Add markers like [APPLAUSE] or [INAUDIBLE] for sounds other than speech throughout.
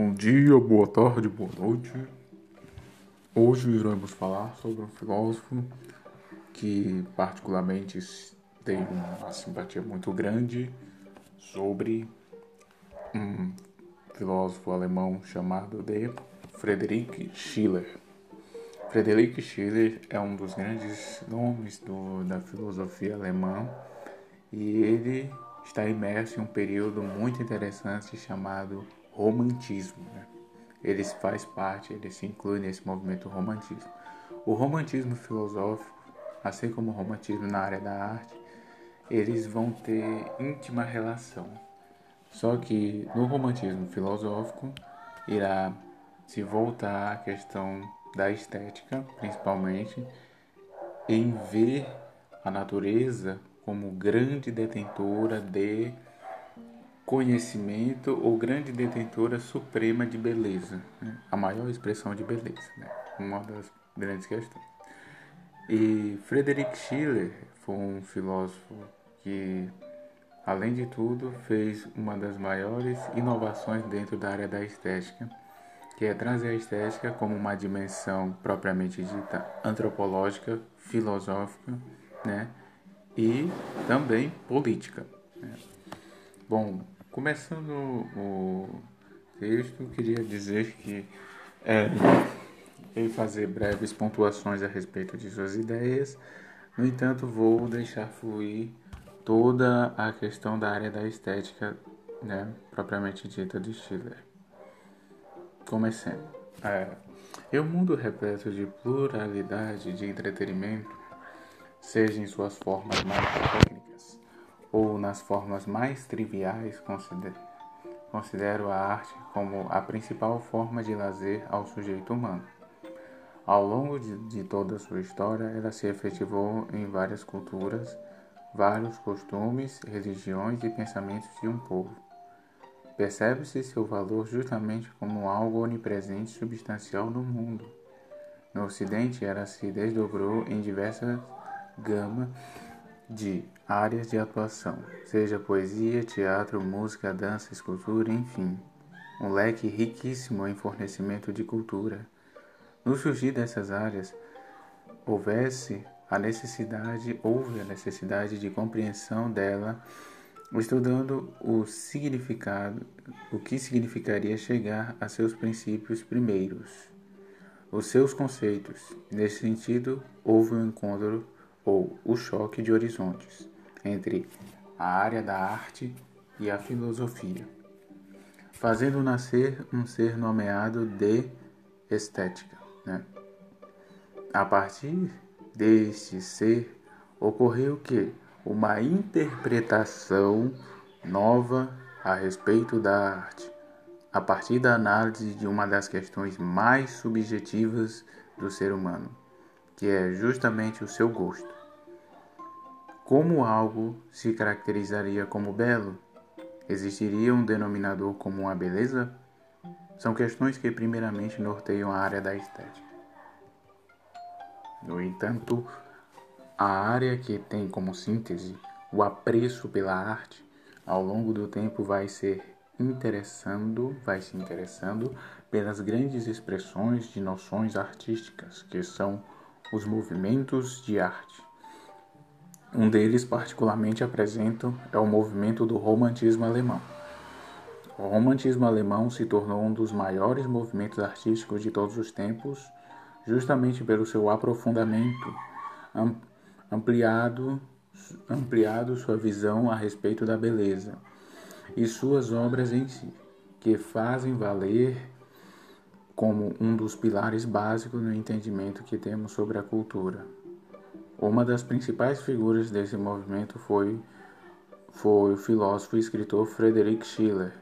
Bom dia, boa tarde, boa noite. Hoje iremos falar sobre um filósofo que particularmente tem uma simpatia muito grande sobre um filósofo alemão chamado de Friedrich Schiller. Friedrich Schiller é um dos grandes nomes do, da filosofia alemã e ele está imerso em um período muito interessante chamado romantismo. Né? Ele faz parte, ele se inclui nesse movimento romantismo. O romantismo filosófico, assim como o romantismo na área da arte, eles vão ter íntima relação. Só que no romantismo filosófico irá se voltar à questão da estética, principalmente, em ver a natureza como grande detentora de conhecimento ou grande detentora suprema de beleza, né? a maior expressão de beleza, né? uma das grandes questões. E Friedrich Schiller foi um filósofo que, além de tudo, fez uma das maiores inovações dentro da área da estética, que é trazer a estética como uma dimensão propriamente dita antropológica, filosófica, né? e também política. Né? Bom, começando o texto, queria dizer que é, fazer breves pontuações a respeito de suas ideias. No entanto, vou deixar fluir toda a questão da área da estética, né, propriamente dita de Schiller. Comecemos. É, em mundo repleto de pluralidade de entretenimento, seja em suas formas mais ou nas formas mais triviais, considero a arte como a principal forma de lazer ao sujeito humano. Ao longo de, de toda a sua história, ela se efetivou em várias culturas, vários costumes, religiões e pensamentos de um povo. Percebe-se seu valor justamente como algo onipresente e substancial no mundo. No Ocidente, ela se desdobrou em diversas gama de áreas de atuação, seja poesia, teatro, música, dança, escultura, enfim, um leque riquíssimo em fornecimento de cultura. No surgir dessas áreas, houvesse a necessidade, houve a necessidade de compreensão dela, estudando o significado, o que significaria chegar a seus princípios primeiros, os seus conceitos. Nesse sentido, houve um encontro ou o choque de horizontes entre a área da arte e a filosofia, fazendo nascer um ser nomeado de estética. Né? A partir deste ser ocorreu que uma interpretação nova a respeito da arte, a partir da análise de uma das questões mais subjetivas do ser humano, que é justamente o seu gosto. Como algo se caracterizaria como belo? Existiria um denominador comum à beleza? São questões que primeiramente norteiam a área da estética. No entanto, a área que tem como síntese o apreço pela arte, ao longo do tempo vai ser interessando, vai se interessando pelas grandes expressões de noções artísticas, que são os movimentos de arte. Um deles, particularmente apresento, é o movimento do romantismo alemão. O romantismo alemão se tornou um dos maiores movimentos artísticos de todos os tempos, justamente pelo seu aprofundamento, ampliado, ampliado sua visão a respeito da beleza e suas obras em si, que fazem valer como um dos pilares básicos no entendimento que temos sobre a cultura. Uma das principais figuras desse movimento foi, foi o filósofo e escritor Friedrich Schiller.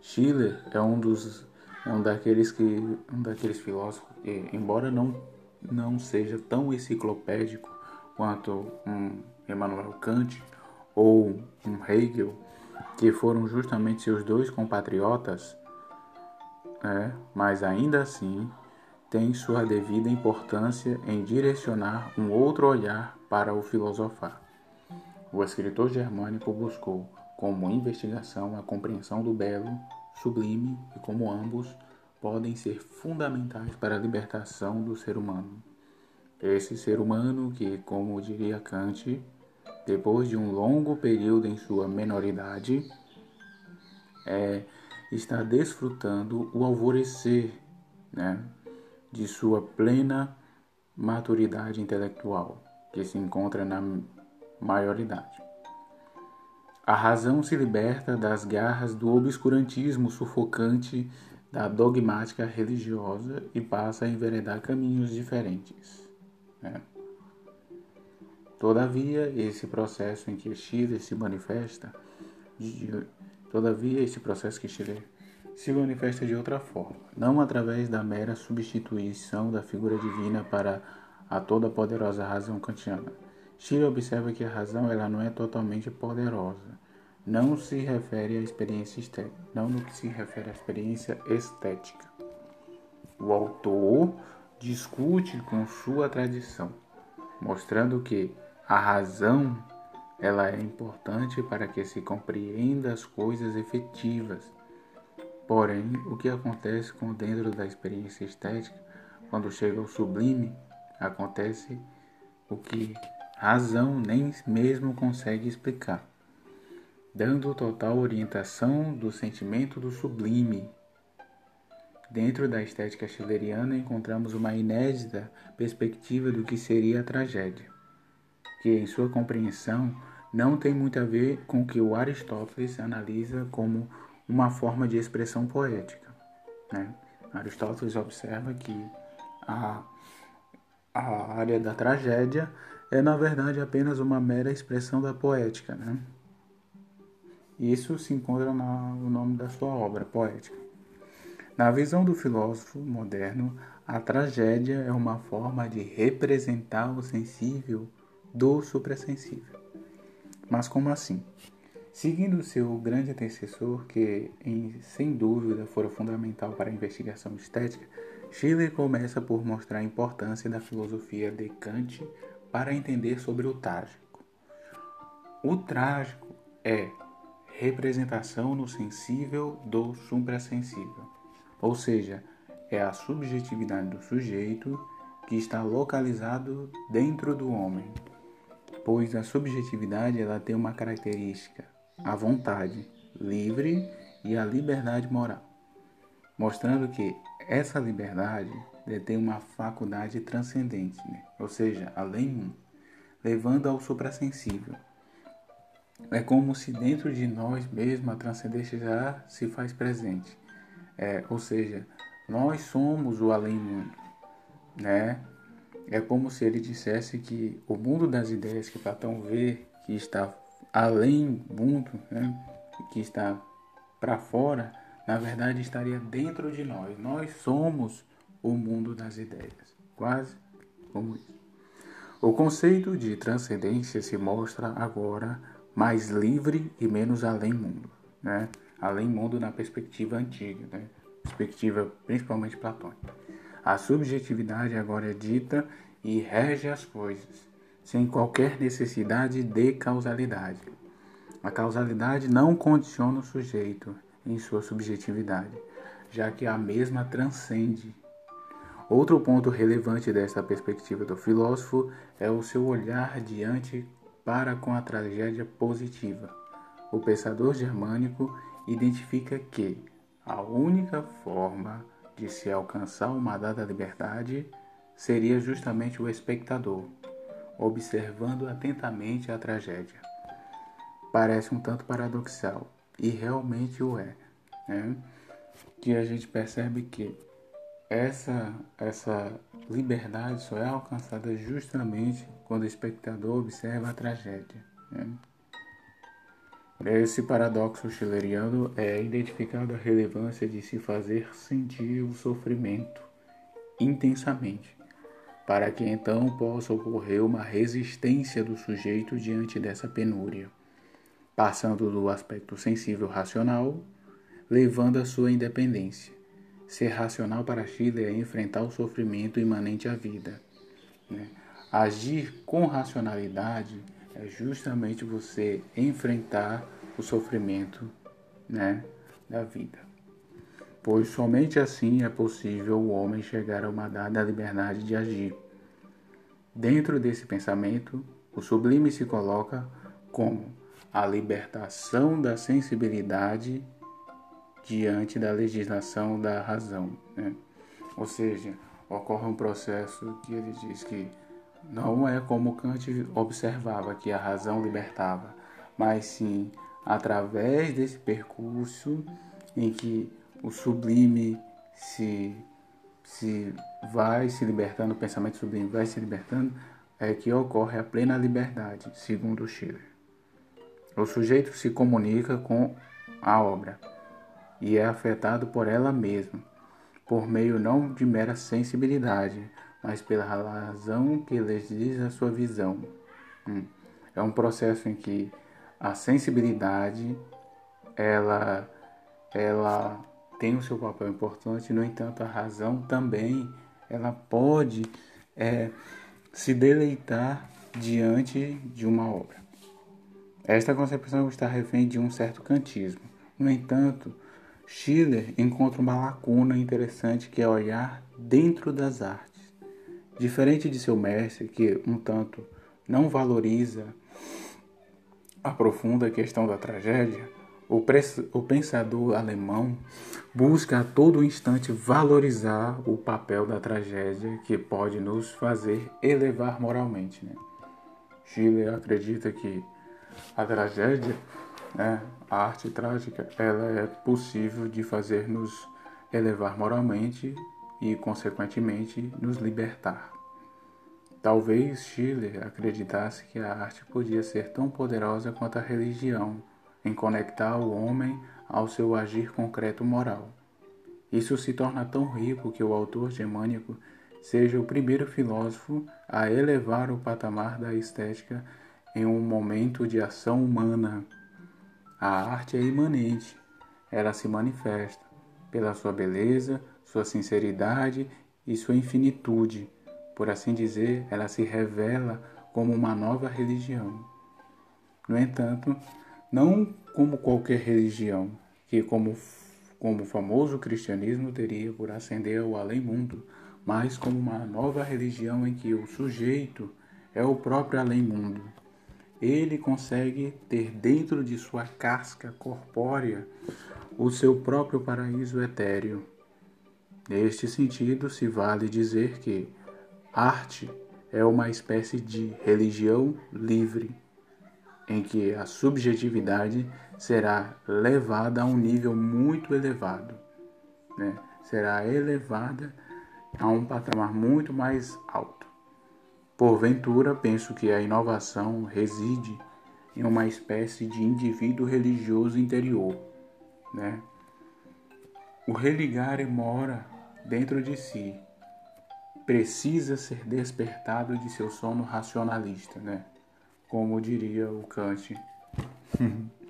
Schiller é um dos um daqueles que um daqueles filósofos que, embora não não seja tão enciclopédico quanto um Emmanuel Kant ou um Hegel, que foram justamente seus dois compatriotas, é, mas ainda assim tem sua devida importância em direcionar um outro olhar para o filosofar. O escritor germânico buscou, como investigação, a compreensão do belo sublime e como ambos podem ser fundamentais para a libertação do ser humano. Esse ser humano que, como diria Kant, depois de um longo período em sua menoridade, é, está desfrutando o alvorecer né, de sua plena maturidade intelectual, que se encontra na maioridade. A razão se liberta das garras do obscurantismo sufocante da dogmática religiosa e passa a enveredar caminhos diferentes. Né? Todavia, esse processo em que Chile se manifesta, de, todavia, esse processo que Chile se manifesta de outra forma, não através da mera substituição da figura divina para a toda poderosa razão kantiana. Chile observa que a razão ela não é totalmente poderosa, não se refere à experiência estética, não no que se refere à experiência estética. O autor discute com sua tradição, mostrando que a razão ela é importante para que se compreenda as coisas efetivas. Porém, o que acontece com dentro da experiência estética, quando chega ao sublime, acontece o que razão nem mesmo consegue explicar dando total orientação do sentimento do sublime. Dentro da estética schilleriana encontramos uma inédita perspectiva do que seria a tragédia, que em sua compreensão não tem muito a ver com o que o Aristóteles analisa como uma forma de expressão poética. Né? Aristóteles observa que a, a área da tragédia é, na verdade, apenas uma mera expressão da poética. Né? Isso se encontra no nome da sua obra poética. Na visão do filósofo moderno, a tragédia é uma forma de representar o sensível do suprassensível. Mas como assim? Seguindo seu grande antecessor, que em, sem dúvida fora fundamental para a investigação estética, Schiller começa por mostrar a importância da filosofia de Kant para entender sobre o trágico. O trágico é representação no sensível do suprassensível, ou seja, é a subjetividade do sujeito que está localizado dentro do homem, pois a subjetividade ela tem uma característica, a vontade livre e a liberdade moral, mostrando que essa liberdade tem uma faculdade transcendente, né? ou seja, além levando ao suprassensível é como se dentro de nós mesmos a transcendência já se faz presente. É, ou seja, nós somos o além-mundo. Né? É como se ele dissesse que o mundo das ideias que Platão vê, que está além mundo, né? que está para fora, na verdade estaria dentro de nós. Nós somos o mundo das ideias. Quase como isso. O conceito de transcendência se mostra agora mais livre e menos além-mundo, né? Além-mundo na perspectiva antiga, né? Perspectiva principalmente platônica. A subjetividade agora é dita e rege as coisas, sem qualquer necessidade de causalidade. A causalidade não condiciona o sujeito em sua subjetividade, já que a mesma transcende. Outro ponto relevante desta perspectiva do filósofo é o seu olhar diante para com a tragédia positiva. O pensador germânico identifica que a única forma de se alcançar uma dada liberdade seria justamente o espectador, observando atentamente a tragédia. Parece um tanto paradoxal, e realmente o é, né? que a gente percebe que essa, essa liberdade só é alcançada justamente quando o espectador observa a tragédia. Né? Esse paradoxo schilleriano é identificado a relevância de se fazer sentir o sofrimento intensamente, para que então possa ocorrer uma resistência do sujeito diante dessa penúria, passando do aspecto sensível racional, levando à sua independência Ser racional para Chile é enfrentar o sofrimento imanente à vida. Né? Agir com racionalidade é justamente você enfrentar o sofrimento né, da vida. pois somente assim é possível o homem chegar a uma dada liberdade de agir. Dentro desse pensamento, o sublime se coloca como a libertação da sensibilidade diante da legislação da razão. Né? Ou seja, ocorre um processo que ele diz que não é como Kant observava que a razão libertava, mas sim através desse percurso em que o sublime se, se vai se libertando, o pensamento sublime vai se libertando, é que ocorre a plena liberdade, segundo Schiller. O sujeito se comunica com a obra e é afetado por ela mesma, por meio não de mera sensibilidade, mas pela razão que lhes diz a sua visão. Hum. É um processo em que a sensibilidade ela, ela tem o seu papel importante, no entanto, a razão também ela pode é, se deleitar diante de uma obra. Esta concepção está refém de um certo kantismo. No entanto, Schiller encontra uma lacuna interessante que é olhar dentro das artes. Diferente de seu mestre, que um tanto não valoriza a profunda questão da tragédia, o, pensador alemão busca a todo instante valorizar o papel da tragédia que pode nos fazer elevar moralmente. Né? Schiller acredita que a tragédia, né, a arte trágica, ela é possível de fazer nos elevar moralmente e, consequentemente, nos libertar. Talvez Schiller acreditasse que a arte podia ser tão poderosa quanto a religião em conectar o homem ao seu agir concreto moral. Isso se torna tão rico que o autor germânico seja o primeiro filósofo a elevar o patamar da estética em um momento de ação humana. A arte é imanente, ela se manifesta pela sua beleza, sua sinceridade e sua infinitude. Por assim dizer, ela se revela como uma nova religião. No entanto, não como qualquer religião, que como, como o famoso cristianismo teria por ascender ao além-mundo, mas como uma nova religião em que o sujeito é o próprio além-mundo. Ele consegue ter dentro de sua casca corpórea o seu próprio paraíso etéreo. Neste sentido, se vale dizer que arte é uma espécie de religião livre em que a subjetividade será levada a um nível muito elevado, né? será elevada a um patamar muito mais alto. Porventura, penso que a inovação reside em uma espécie de indivíduo religioso interior. Né? O religare mora dentro de si, precisa ser despertado de seu sono racionalista. Né? Como diria o Kant. [LAUGHS]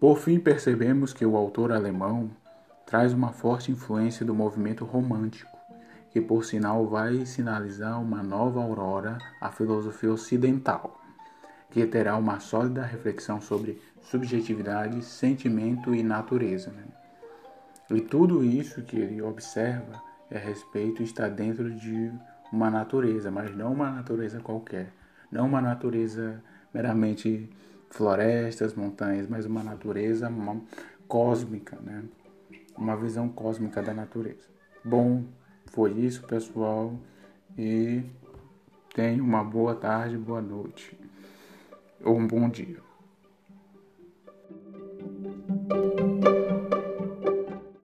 Por fim, percebemos que o autor alemão traz uma forte influência do movimento romântico, que por sinal vai sinalizar uma nova aurora à filosofia ocidental, que terá uma sólida reflexão sobre subjetividade, sentimento e natureza. Né? E tudo isso que ele observa a respeito está dentro de uma natureza, mas não uma natureza qualquer, não uma natureza meramente florestas, montanhas, mas uma natureza uma cósmica, né? Uma visão cósmica da natureza. Bom, foi isso, pessoal, e tenha uma boa tarde, boa noite ou um bom dia.